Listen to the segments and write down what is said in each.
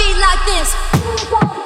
Beat like this.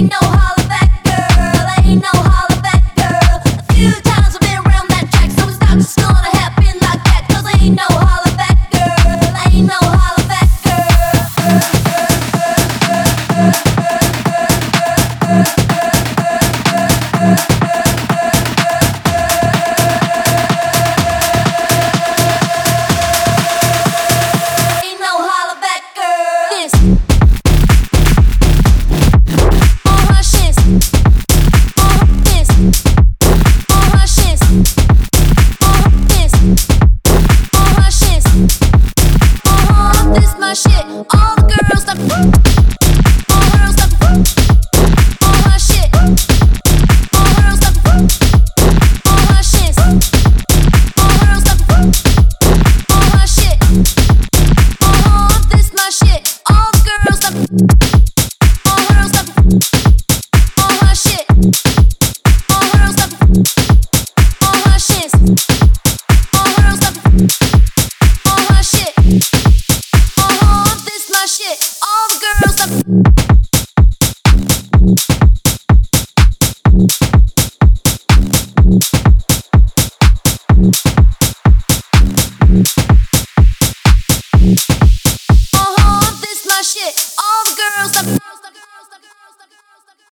ain't no Thank